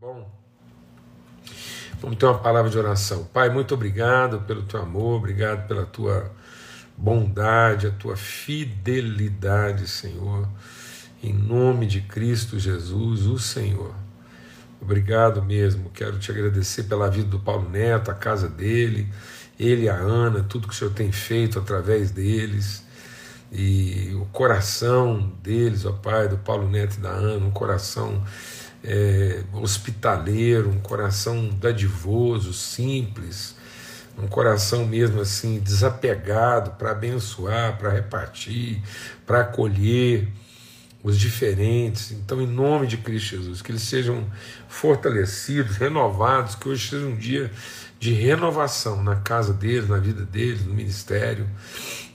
bom? Vamos ter uma palavra de oração. Pai, muito obrigado pelo teu amor, obrigado pela tua bondade, a tua fidelidade, Senhor. Em nome de Cristo Jesus, o Senhor. Obrigado mesmo. Quero te agradecer pela vida do Paulo Neto, a casa dele, ele e a Ana, tudo que o Senhor tem feito através deles. E o coração deles, ó Pai, do Paulo Neto e da Ana, um coração é, hospitaleiro, um coração dadivoso, simples, um coração mesmo assim desapegado para abençoar, para repartir, para acolher os diferentes. Então, em nome de Cristo Jesus, que eles sejam fortalecidos, renovados, que hoje seja um dia de renovação na casa deles, na vida deles, no ministério.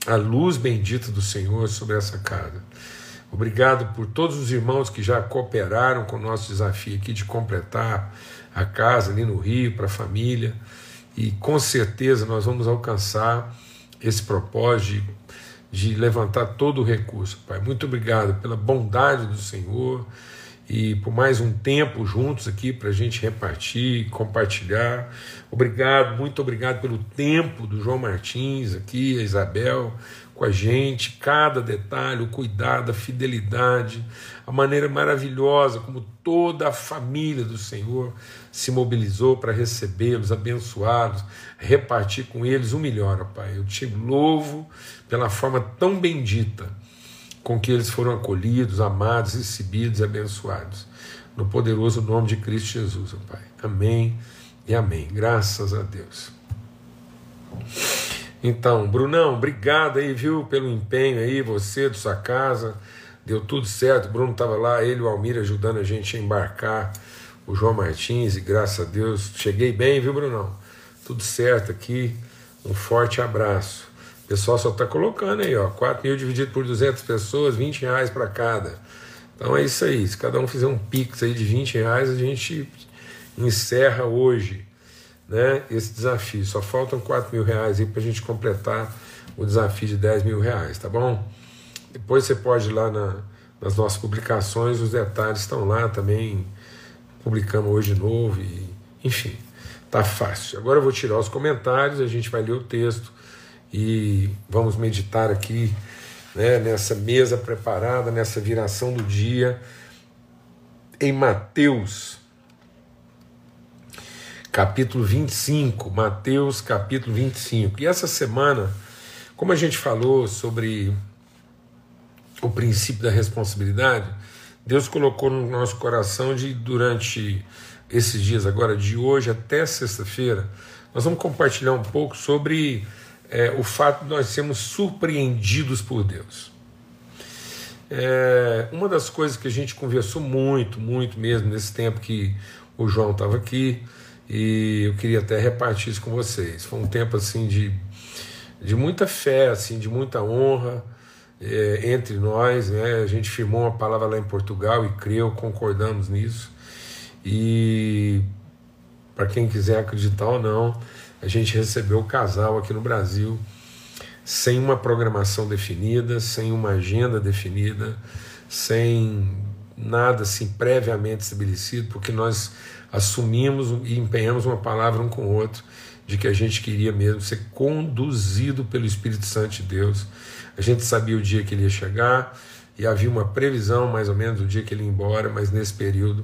A luz bendita do Senhor sobre essa casa. Obrigado por todos os irmãos que já cooperaram com o nosso desafio aqui de completar a casa ali no Rio para a família. E com certeza nós vamos alcançar esse propósito de, de levantar todo o recurso, Pai. Muito obrigado pela bondade do Senhor e por mais um tempo juntos aqui para a gente repartir, compartilhar. Obrigado, muito obrigado pelo tempo do João Martins aqui, a Isabel, com a gente, cada detalhe, o cuidado, a fidelidade, a maneira maravilhosa como toda a família do Senhor se mobilizou para recebê-los, abençoá-los, repartir com eles o melhor, ó Pai. Eu te louvo pela forma tão bendita com que eles foram acolhidos, amados, recebidos e abençoados. No poderoso nome de Cristo Jesus, ó Pai. Amém e amém. Graças a Deus. Então, Brunão, obrigado aí, viu, pelo empenho aí, você, de sua casa. Deu tudo certo. O Bruno estava lá, ele e o Almir ajudando a gente a embarcar o João Martins, e graças a Deus cheguei bem, viu, Brunão? Tudo certo aqui. Um forte abraço. O pessoal só está colocando aí, ó, 4 mil dividido por 200 pessoas, 20 reais para cada. Então é isso aí. Se cada um fizer um pix aí de 20 reais, a gente encerra hoje né, esse desafio. Só faltam 4 mil reais aí para a gente completar o desafio de 10 mil reais, tá bom? Depois você pode ir lá na, nas nossas publicações, os detalhes estão lá também. Publicamos hoje de novo, e, enfim, tá fácil. Agora eu vou tirar os comentários, a gente vai ler o texto e vamos meditar aqui né, nessa mesa preparada, nessa viração do dia, em Mateus capítulo 25, Mateus capítulo 25. E essa semana, como a gente falou sobre o princípio da responsabilidade, Deus colocou no nosso coração de durante esses dias agora, de hoje até sexta-feira, nós vamos compartilhar um pouco sobre é, o fato de nós sermos surpreendidos por Deus. É, uma das coisas que a gente conversou muito, muito mesmo nesse tempo que o João estava aqui, e eu queria até repartir isso com vocês. Foi um tempo assim de, de muita fé, assim, de muita honra é, entre nós. Né? A gente firmou uma palavra lá em Portugal e creu, concordamos nisso. E para quem quiser acreditar ou não, a gente recebeu o casal aqui no Brasil sem uma programação definida, sem uma agenda definida, sem nada assim previamente estabelecido, porque nós assumimos e empenhamos uma palavra um com o outro de que a gente queria mesmo ser conduzido pelo Espírito Santo de Deus. A gente sabia o dia que ele ia chegar e havia uma previsão mais ou menos do dia que ele ia embora, mas nesse período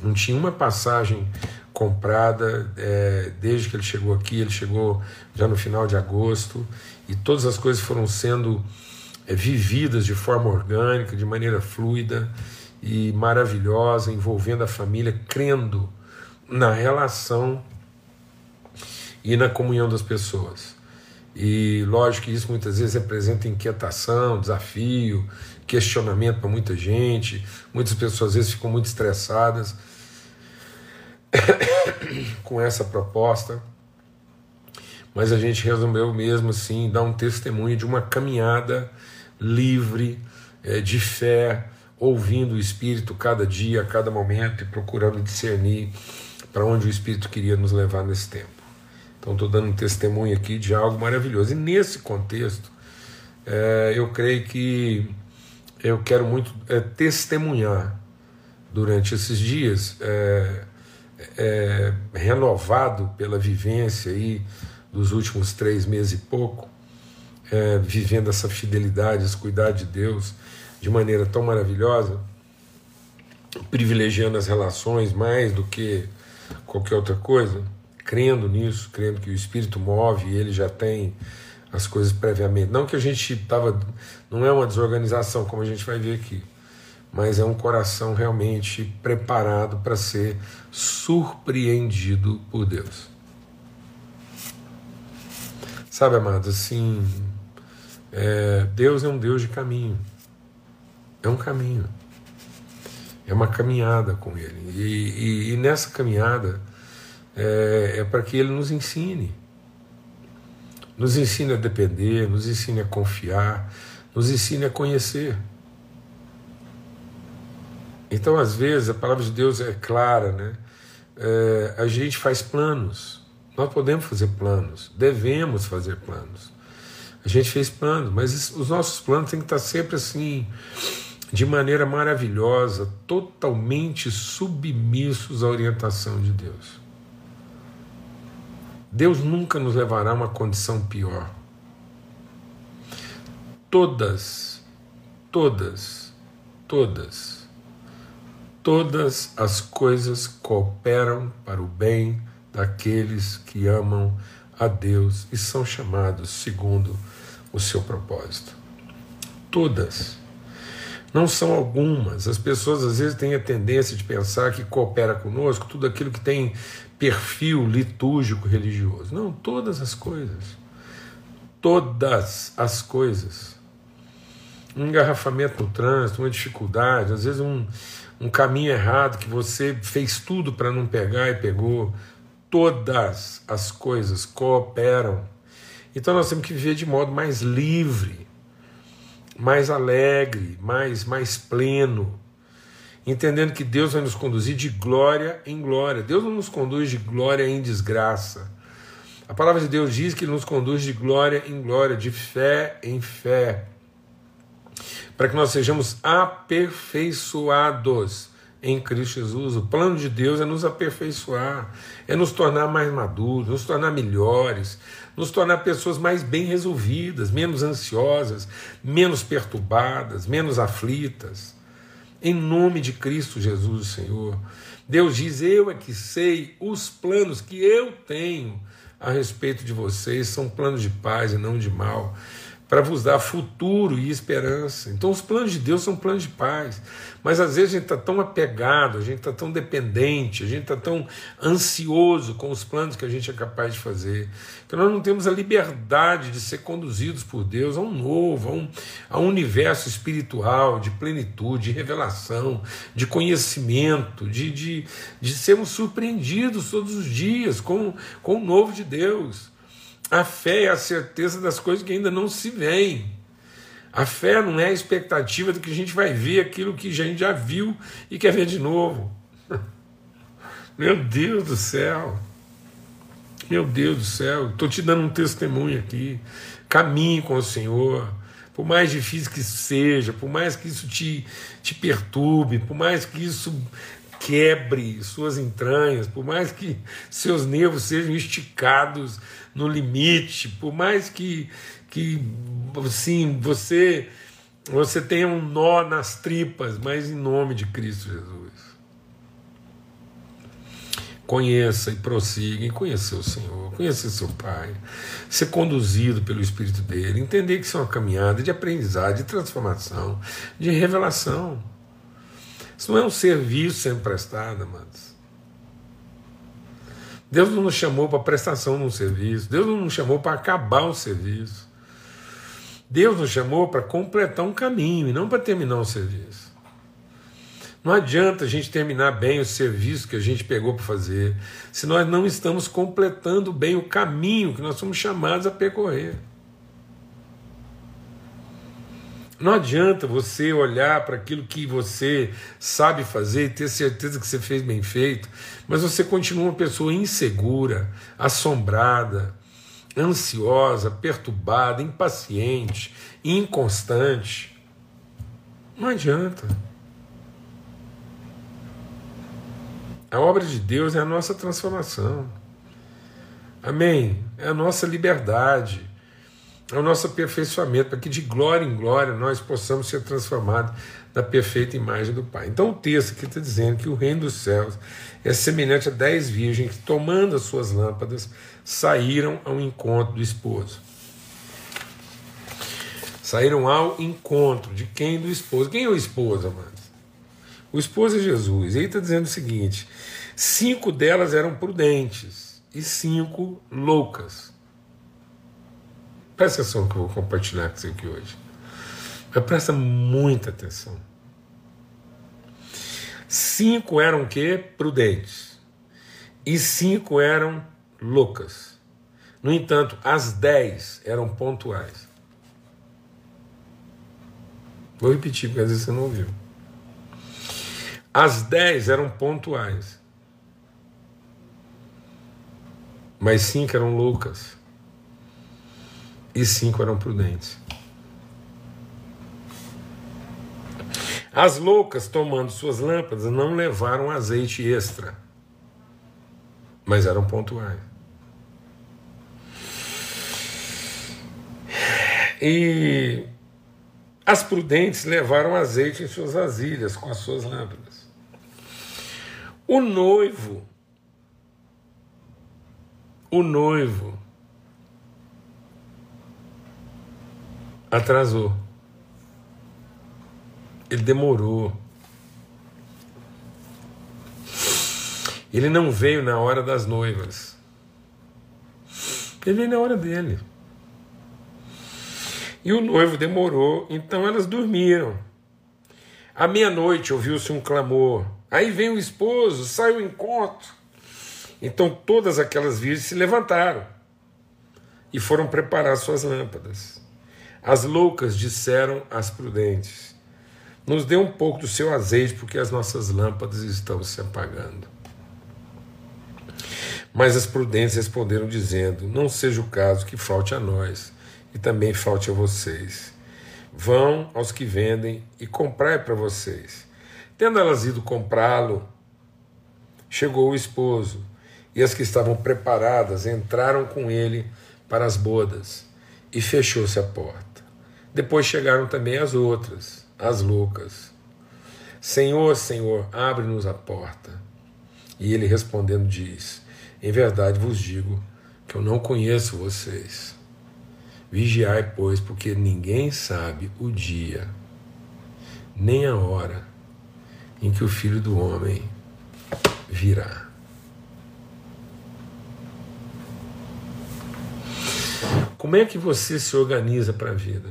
não tinha uma passagem comprada é, desde que ele chegou aqui. Ele chegou já no final de agosto e todas as coisas foram sendo é, vividas de forma orgânica, de maneira fluida e maravilhosa, envolvendo a família, crendo na relação e na comunhão das pessoas. E lógico que isso muitas vezes representa inquietação, desafio, questionamento para muita gente. Muitas pessoas às vezes ficam muito estressadas com essa proposta. Mas a gente resolveu mesmo assim dar um testemunho de uma caminhada livre, é, de fé, ouvindo o Espírito cada dia, a cada momento e procurando discernir para onde o Espírito queria nos levar nesse tempo. Então, estou dando um testemunho aqui de algo maravilhoso. E nesse contexto, é, eu creio que eu quero muito é, testemunhar durante esses dias é, é, renovado pela vivência aí dos últimos três meses e pouco, é, vivendo essa fidelidade, esse cuidar de Deus de maneira tão maravilhosa, privilegiando as relações mais do que qualquer outra coisa, crendo nisso, crendo que o Espírito move e ele já tem as coisas previamente. Não que a gente estava. Não é uma desorganização, como a gente vai ver aqui, mas é um coração realmente preparado para ser surpreendido por Deus. Sabe, amados, assim, é, Deus é um Deus de caminho. É um caminho. É uma caminhada com Ele. E, e, e nessa caminhada é, é para que Ele nos ensine. Nos ensine a depender, nos ensine a confiar, nos ensine a conhecer. Então, às vezes, a palavra de Deus é clara, né? É, a gente faz planos nós podemos fazer planos, devemos fazer planos. A gente fez planos, mas os nossos planos têm que estar sempre assim, de maneira maravilhosa, totalmente submissos à orientação de Deus. Deus nunca nos levará a uma condição pior. Todas, todas, todas, todas as coisas cooperam para o bem daqueles que amam a Deus e são chamados segundo o seu propósito. Todas. Não são algumas. As pessoas às vezes têm a tendência de pensar que coopera conosco tudo aquilo que tem perfil litúrgico religioso. Não, todas as coisas. Todas as coisas. Um engarrafamento no trânsito, uma dificuldade, às vezes um, um caminho errado que você fez tudo para não pegar e pegou todas as coisas cooperam. Então nós temos que viver de modo mais livre, mais alegre, mais, mais pleno, entendendo que Deus vai nos conduzir de glória em glória. Deus não nos conduz de glória em desgraça. A palavra de Deus diz que Ele nos conduz de glória em glória, de fé em fé, para que nós sejamos aperfeiçoados em Cristo Jesus. O plano de Deus é nos aperfeiçoar, é nos tornar mais maduros, nos tornar melhores, nos tornar pessoas mais bem resolvidas, menos ansiosas, menos perturbadas, menos aflitas. Em nome de Cristo Jesus, Senhor. Deus diz: Eu é que sei os planos que eu tenho a respeito de vocês, são planos de paz e não de mal para vos dar futuro e esperança. Então, os planos de Deus são planos de paz. Mas às vezes a gente está tão apegado, a gente está tão dependente, a gente está tão ansioso com os planos que a gente é capaz de fazer, que nós não temos a liberdade de ser conduzidos por Deus a um novo, a um, a um universo espiritual de plenitude, de revelação, de conhecimento, de, de, de sermos surpreendidos todos os dias com, com o novo de Deus. A fé é a certeza das coisas que ainda não se veem. A fé não é a expectativa de que a gente vai ver aquilo que a gente já viu e quer ver de novo. Meu Deus do céu. Meu Deus do céu. Estou te dando um testemunho aqui. Caminhe com o Senhor. Por mais difícil que seja, por mais que isso te, te perturbe, por mais que isso quebre suas entranhas, por mais que seus nervos sejam esticados no limite, por mais que, que assim, você você tenha um nó nas tripas, mas em nome de Cristo Jesus. Conheça e prossiga em conhecer o Senhor, conhecer seu Pai, ser conduzido pelo Espírito dele, entender que isso é uma caminhada de aprendizado, de transformação, de revelação. Isso não é um serviço sendo prestado, amados. Deus não nos chamou para prestação de um serviço, Deus não nos chamou para acabar um serviço. Deus nos chamou para completar um caminho e não para terminar um serviço. Não adianta a gente terminar bem o serviço que a gente pegou para fazer, se nós não estamos completando bem o caminho que nós somos chamados a percorrer. Não adianta você olhar para aquilo que você sabe fazer e ter certeza que você fez bem feito, mas você continua uma pessoa insegura, assombrada, ansiosa, perturbada, impaciente, inconstante. Não adianta. A obra de Deus é a nossa transformação. Amém? É a nossa liberdade, é o nosso aperfeiçoamento, para que de glória em glória nós possamos ser transformados na perfeita imagem do Pai. Então o texto aqui está dizendo que o reino dos céus é semelhante a dez virgens que, tomando as suas lâmpadas, saíram ao encontro do esposo. Saíram ao encontro de quem? Do esposo. Quem é o esposo, amados? O esposo é Jesus. E aí está dizendo o seguinte: cinco delas eram prudentes e cinco loucas. Presta atenção que eu vou compartilhar com você aqui hoje. Mas presta muita atenção. Cinco eram que? Prudentes. E cinco eram loucas. No entanto, as dez eram pontuais. Vou repetir, porque às vezes você não ouviu. As dez eram pontuais. Mas cinco eram loucas. E cinco eram prudentes. As loucas, tomando suas lâmpadas, não levaram azeite extra, mas eram pontuais. E as prudentes levaram azeite em suas vasilhas com as suas lâmpadas. O noivo, o noivo atrasou. Ele demorou. Ele não veio na hora das noivas. Ele veio na hora dele. E o noivo demorou, então elas dormiram. À meia-noite ouviu-se um clamor. Aí vem o esposo, sai o encontro. Então todas aquelas virgens se levantaram e foram preparar suas lâmpadas. As loucas disseram às prudentes: nos dê um pouco do seu azeite, porque as nossas lâmpadas estão se apagando. Mas as prudentes responderam, dizendo: Não seja o caso que falte a nós e também falte a vocês. Vão aos que vendem e comprai para vocês. Tendo elas ido comprá-lo, chegou o esposo, e as que estavam preparadas entraram com ele para as bodas, e fechou-se a porta. Depois chegaram também as outras as loucas: Senhor, Senhor, abre-nos a porta. E ele respondendo diz: Em verdade vos digo que eu não conheço vocês. Vigiai, pois, porque ninguém sabe o dia, nem a hora em que o Filho do Homem virá. Como é que você se organiza para a vida?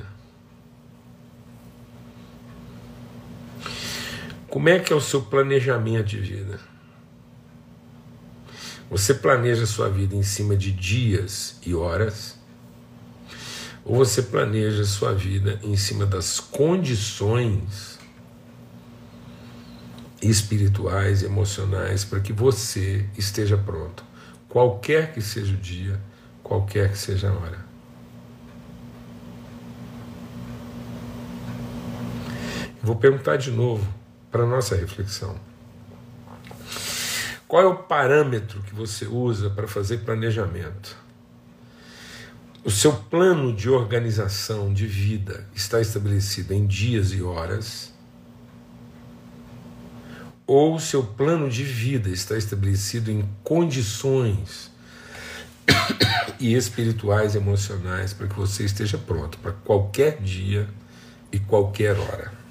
Como é que é o seu planejamento de vida? Você planeja sua vida em cima de dias e horas? Ou você planeja sua vida em cima das condições espirituais e emocionais para que você esteja pronto, qualquer que seja o dia, qualquer que seja a hora? Vou perguntar de novo para nossa reflexão. Qual é o parâmetro que você usa para fazer planejamento? O seu plano de organização de vida está estabelecido em dias e horas? Ou o seu plano de vida está estabelecido em condições e espirituais emocionais para que você esteja pronto para qualquer dia e qualquer hora?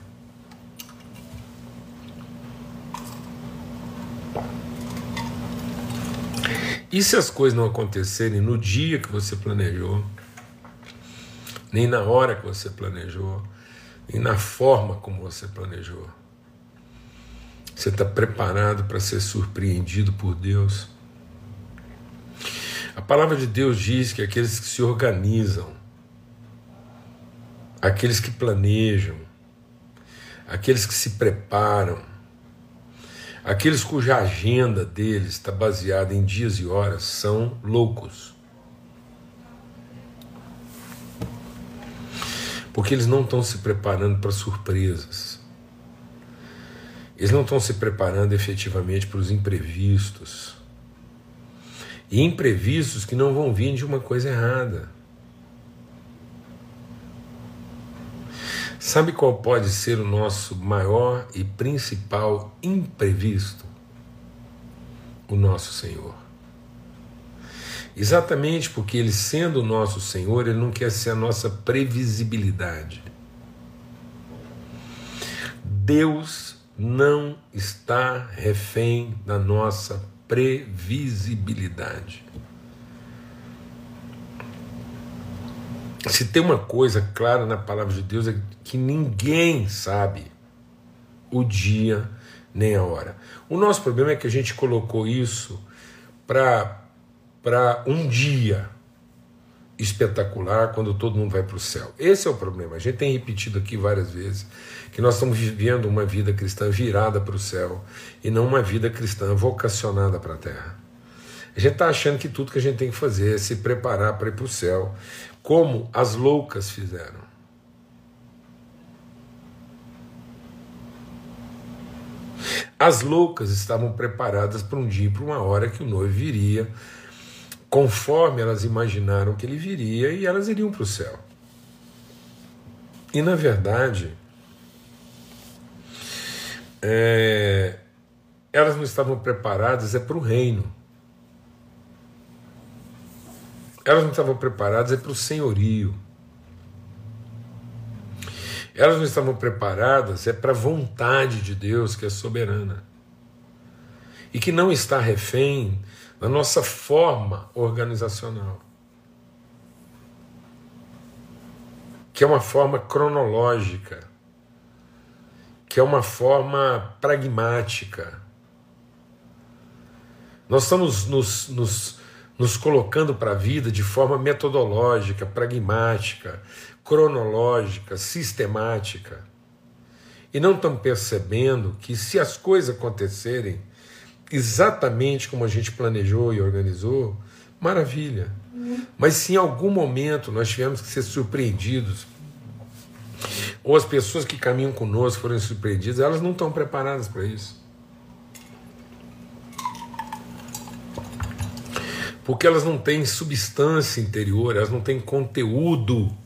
E se as coisas não acontecerem no dia que você planejou, nem na hora que você planejou, nem na forma como você planejou? Você está preparado para ser surpreendido por Deus? A palavra de Deus diz que aqueles que se organizam, aqueles que planejam, aqueles que se preparam, Aqueles cuja agenda deles está baseada em dias e horas são loucos. Porque eles não estão se preparando para surpresas. Eles não estão se preparando efetivamente para os imprevistos. E imprevistos que não vão vir de uma coisa errada. Sabe qual pode ser o nosso maior e principal imprevisto? O nosso Senhor. Exatamente porque Ele, sendo o nosso Senhor, Ele não quer ser a nossa previsibilidade. Deus não está refém da nossa previsibilidade. Se tem uma coisa clara na palavra de Deus é que ninguém sabe o dia nem a hora. O nosso problema é que a gente colocou isso para um dia espetacular quando todo mundo vai para o céu. Esse é o problema. A gente tem repetido aqui várias vezes que nós estamos vivendo uma vida cristã virada para o céu e não uma vida cristã vocacionada para a terra. A gente está achando que tudo que a gente tem que fazer é se preparar para ir para o céu, como as loucas fizeram. As loucas estavam preparadas para um dia, para uma hora que o noivo viria, conforme elas imaginaram que ele viria, e elas iriam para o céu. E na verdade, é, elas não estavam preparadas é para o reino. Elas não estavam preparadas é para o senhorio. Elas não estavam preparadas é para a vontade de Deus que é soberana e que não está refém da nossa forma organizacional, que é uma forma cronológica que é uma forma pragmática. Nós estamos nos, nos, nos colocando para a vida de forma metodológica, pragmática, cronológica, sistemática. E não estamos percebendo que se as coisas acontecerem exatamente como a gente planejou e organizou, maravilha. Mas se em algum momento nós tivermos que ser surpreendidos ou as pessoas que caminham conosco forem surpreendidas, elas não estão preparadas para isso. Porque elas não têm substância interior, elas não têm conteúdo.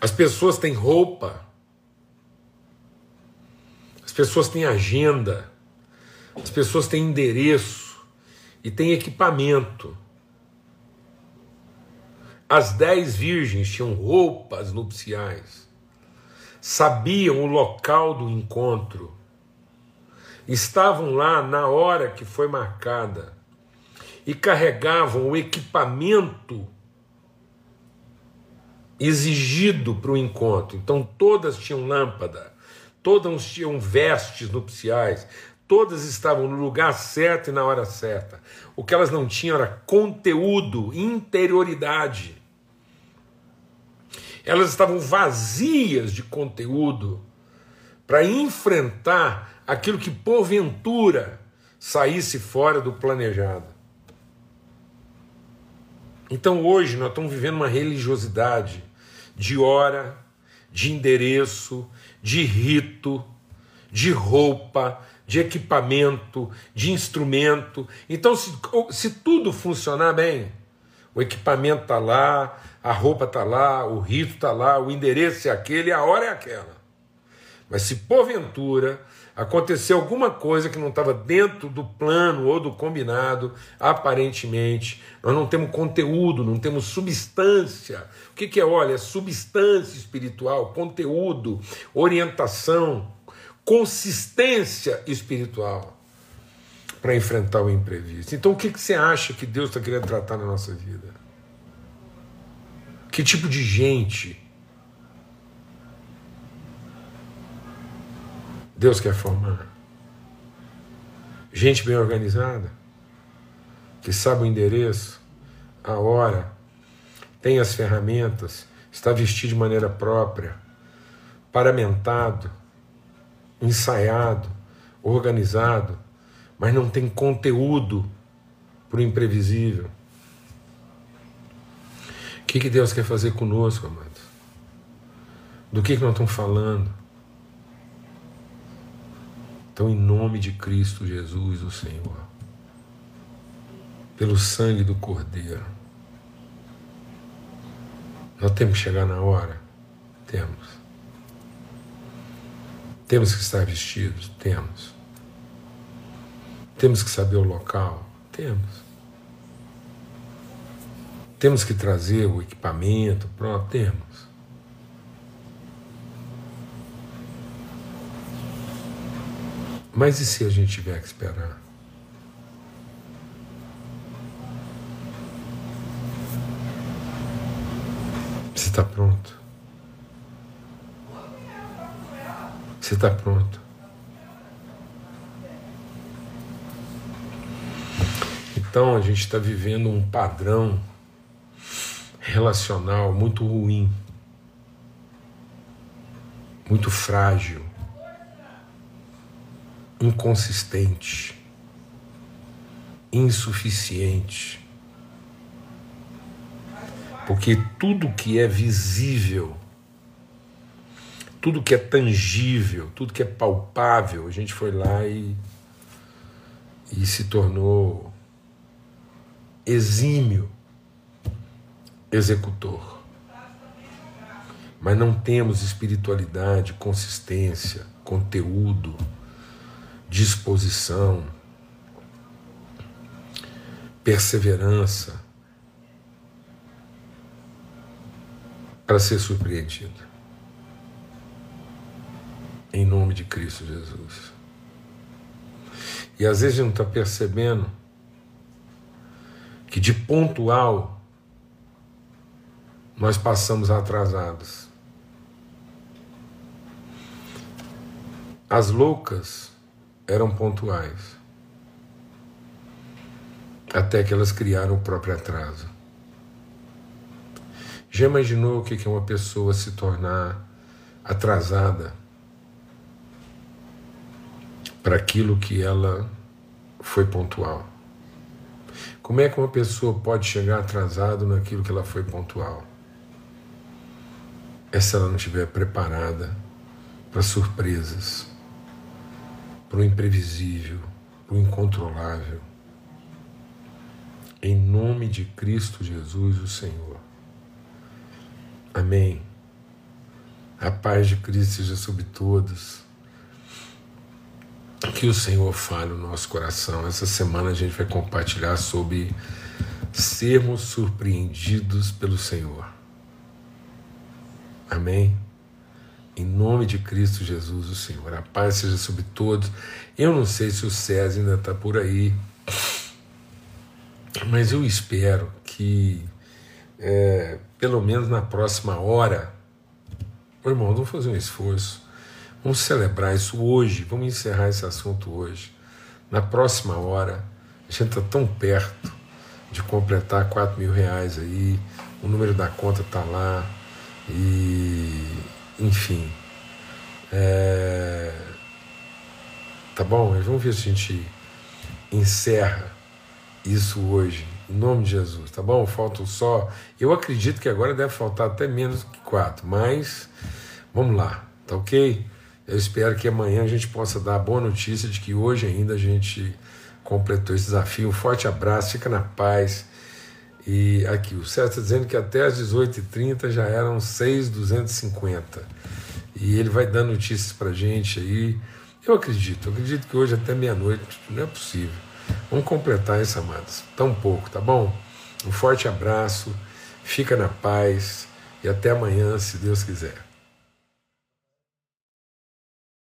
As pessoas têm roupa, as pessoas têm agenda, as pessoas têm endereço e têm equipamento. As dez virgens tinham roupas nupciais, sabiam o local do encontro, estavam lá na hora que foi marcada e carregavam o equipamento exigido para o encontro. Então todas tinham lâmpada, todas tinham vestes nupciais, todas estavam no lugar certo e na hora certa. O que elas não tinham era conteúdo, interioridade. Elas estavam vazias de conteúdo para enfrentar aquilo que porventura saísse fora do planejado. Então hoje nós estamos vivendo uma religiosidade de hora, de endereço, de rito, de roupa, de equipamento, de instrumento. Então, se, se tudo funcionar bem, o equipamento está lá, a roupa está lá, o rito está lá, o endereço é aquele, a hora é aquela. Mas se porventura acontecer alguma coisa que não estava dentro do plano ou do combinado, aparentemente, nós não temos conteúdo, não temos substância. O que, que é? Olha, é substância espiritual, conteúdo, orientação, consistência espiritual para enfrentar o imprevisto. Então, o que, que você acha que Deus está querendo tratar na nossa vida? Que tipo de gente Deus quer formar? Gente bem organizada, que sabe o endereço, a hora, tem as ferramentas, está vestido de maneira própria, paramentado, ensaiado, organizado, mas não tem conteúdo para o imprevisível. O que, que Deus quer fazer conosco, amados? Do que, que nós estamos falando? Então, em nome de Cristo Jesus, o Senhor, pelo sangue do Cordeiro, nós temos que chegar na hora? Temos. Temos que estar vestidos? Temos. Temos que saber o local? Temos. Temos que trazer o equipamento? Pronto, temos. Mas e se a gente tiver que esperar? Você está pronto? Você está pronto? Então a gente está vivendo um padrão relacional muito ruim, muito frágil, inconsistente, insuficiente. Porque tudo que é visível, tudo que é tangível, tudo que é palpável, a gente foi lá e, e se tornou exímio executor. Mas não temos espiritualidade, consistência, conteúdo, disposição, perseverança para ser surpreendido. Em nome de Cristo Jesus. E às vezes a gente não está percebendo que de pontual nós passamos atrasados. As loucas eram pontuais, até que elas criaram o próprio atraso. Já imaginou o que é uma pessoa se tornar atrasada para aquilo que ela foi pontual? Como é que uma pessoa pode chegar atrasado naquilo que ela foi pontual? É se ela não estiver preparada para surpresas, para o imprevisível, para o incontrolável. Em nome de Cristo Jesus, o Senhor. Amém. A paz de Cristo seja sobre todos. Que o Senhor fale no nosso coração. Essa semana a gente vai compartilhar sobre sermos surpreendidos pelo Senhor. Amém. Em nome de Cristo Jesus, o Senhor. A paz seja sobre todos. Eu não sei se o César ainda está por aí, mas eu espero que é, pelo menos na próxima hora, meu irmão, vamos fazer um esforço, vamos celebrar isso hoje, vamos encerrar esse assunto hoje. Na próxima hora, a gente está tão perto de completar 4 mil reais aí, o número da conta está lá, e enfim. É, tá bom? Vamos ver se a gente encerra isso hoje em nome de Jesus, tá bom? Faltam só. Eu acredito que agora deve faltar até menos que quatro, mas vamos lá, tá ok? Eu espero que amanhã a gente possa dar a boa notícia de que hoje ainda a gente completou esse desafio. Um forte abraço, fica na paz. E aqui, o César está dizendo que até às 18h30 já eram 6,250. E ele vai dando notícias para gente aí. Eu acredito, eu acredito que hoje até meia-noite não é possível. Vamos completar isso, amados. Tão pouco, tá bom? Um forte abraço, fica na paz e até amanhã, se Deus quiser.